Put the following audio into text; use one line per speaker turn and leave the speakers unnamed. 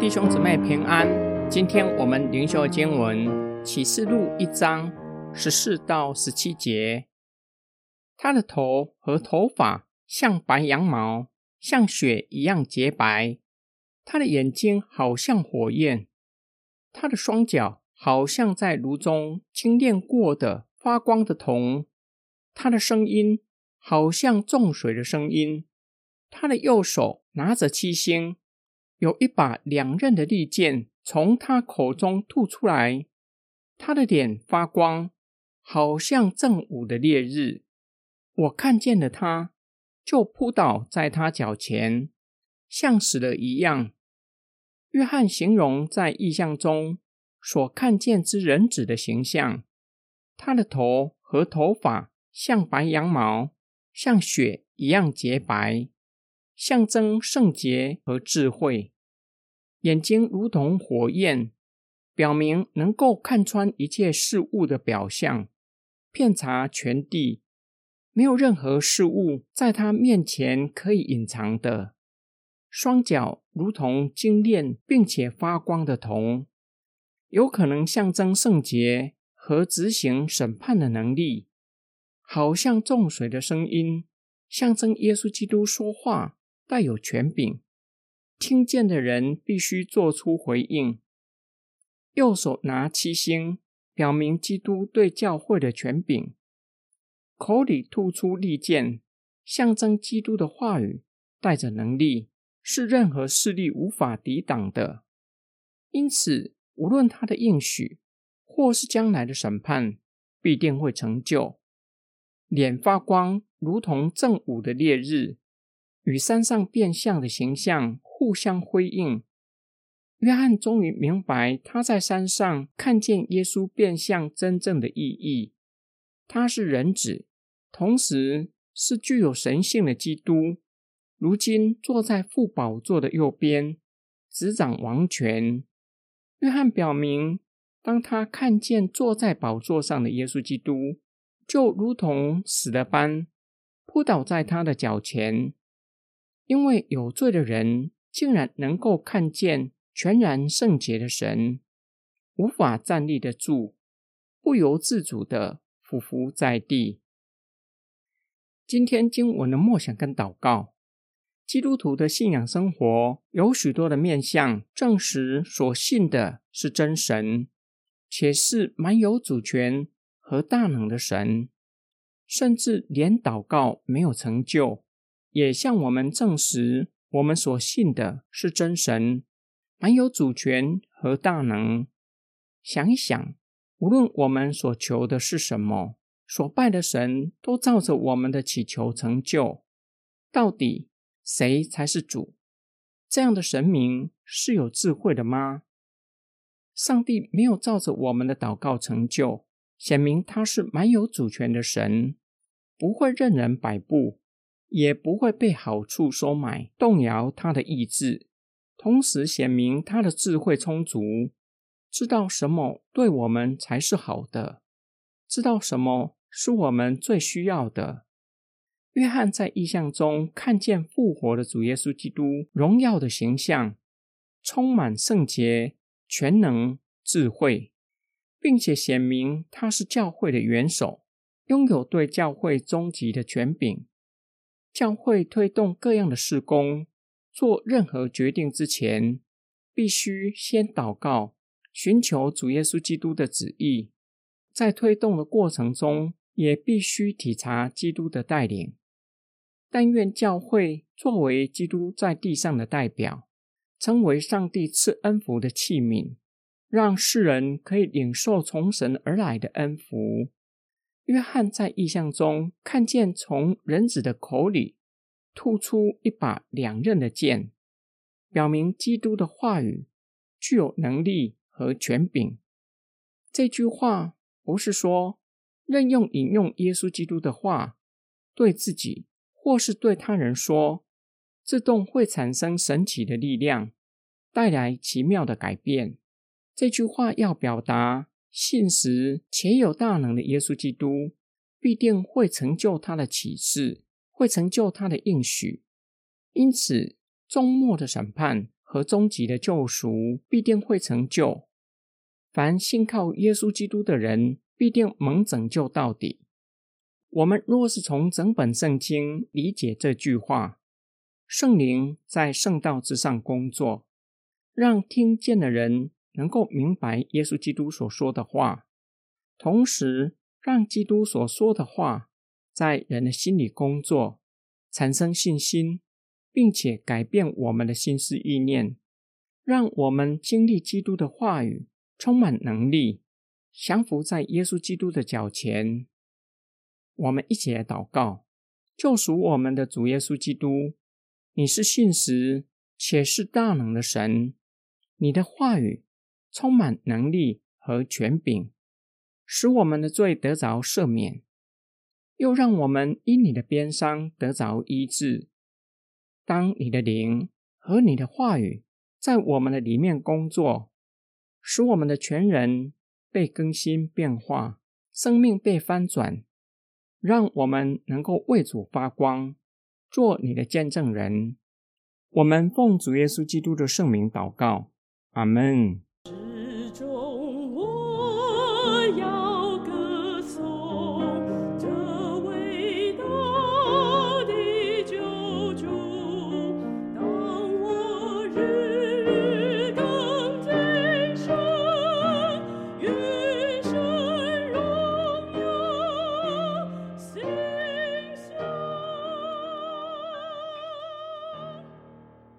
弟兄姊妹平安。今天我们灵修经文启示录一章十四到十七节。他的头和头发像白羊毛，像雪一样洁白。他的眼睛好像火焰，他的双脚好像在炉中精炼过的发光的铜。他的声音好像重水的声音。他的右手拿着七星。有一把两刃的利剑从他口中吐出来，他的脸发光，好像正午的烈日。我看见了他，就扑倒在他脚前，像死了一样。约翰形容在意象中所看见之人子的形象，他的头和头发像白羊毛，像雪一样洁白。象征圣洁和智慧，眼睛如同火焰，表明能够看穿一切事物的表象，遍察全地，没有任何事物在他面前可以隐藏的。双脚如同精炼并且发光的铜，有可能象征圣洁和执行审判的能力，好像重水的声音，象征耶稣基督说话。带有权柄，听见的人必须做出回应。右手拿七星，表明基督对教会的权柄。口里吐出利剑，象征基督的话语带着能力，是任何势力无法抵挡的。因此，无论他的应许，或是将来的审判，必定会成就。脸发光，如同正午的烈日。与山上变相的形象互相辉映，约翰终于明白他在山上看见耶稣变相真正的意义。他是人子，同时是具有神性的基督。如今坐在父宝座的右边，执掌王权。约翰表明，当他看见坐在宝座上的耶稣基督，就如同死了般，扑倒在他的脚前。因为有罪的人竟然能够看见全然圣洁的神，无法站立得住，不由自主的匍匐在地。今天经文的默想跟祷告，基督徒的信仰生活有许多的面向，证实所信的是真神，且是蛮有主权和大能的神，甚至连祷告没有成就。也向我们证实，我们所信的是真神，蛮有主权和大能。想一想，无论我们所求的是什么，所拜的神都照着我们的祈求成就。到底谁才是主？这样的神明是有智慧的吗？上帝没有照着我们的祷告成就，显明他是蛮有主权的神，不会任人摆布。也不会被好处收买，动摇他的意志，同时显明他的智慧充足，知道什么对我们才是好的，知道什么是我们最需要的。约翰在意象中看见复活的主耶稣基督荣耀的形象，充满圣洁、全能、智慧，并且显明他是教会的元首，拥有对教会终极的权柄。教会推动各样的事工，做任何决定之前，必须先祷告，寻求主耶稣基督的旨意。在推动的过程中，也必须体察基督的带领。但愿教会作为基督在地上的代表，成为上帝赐恩福的器皿，让世人可以领受从神而来的恩福。约翰在意象中看见从人子的口里吐出一把两刃的剑，表明基督的话语具有能力和权柄。这句话不是说任用引用耶稣基督的话对自己或是对他人说，自动会产生神奇的力量，带来奇妙的改变。这句话要表达。信实且有大能的耶稣基督，必定会成就他的启示，会成就他的应许。因此，终末的审判和终极的救赎必定会成就。凡信靠耶稣基督的人，必定蒙拯救到底。我们若是从整本圣经理解这句话，圣灵在圣道之上工作，让听见的人能够明白耶稣基督所说的话，同时让基督所说的话在人的心里工作，产生信心，并且改变我们的心思意念，让我们经历基督的话语，充满能力，降服在耶稣基督的脚前。我们一起来祷告，救赎我们的主耶稣基督，你是信实且是大能的神，你的话语充满能力和权柄，使我们的罪得着赦免，又让我们因你的鞭伤得着医治。当你的灵和你的话语在我们的里面工作，使我们的全人被更新变化，生命被翻转。让我们能够为主发光，做你的见证人。我们奉主耶稣基督的圣名祷告，阿门。是。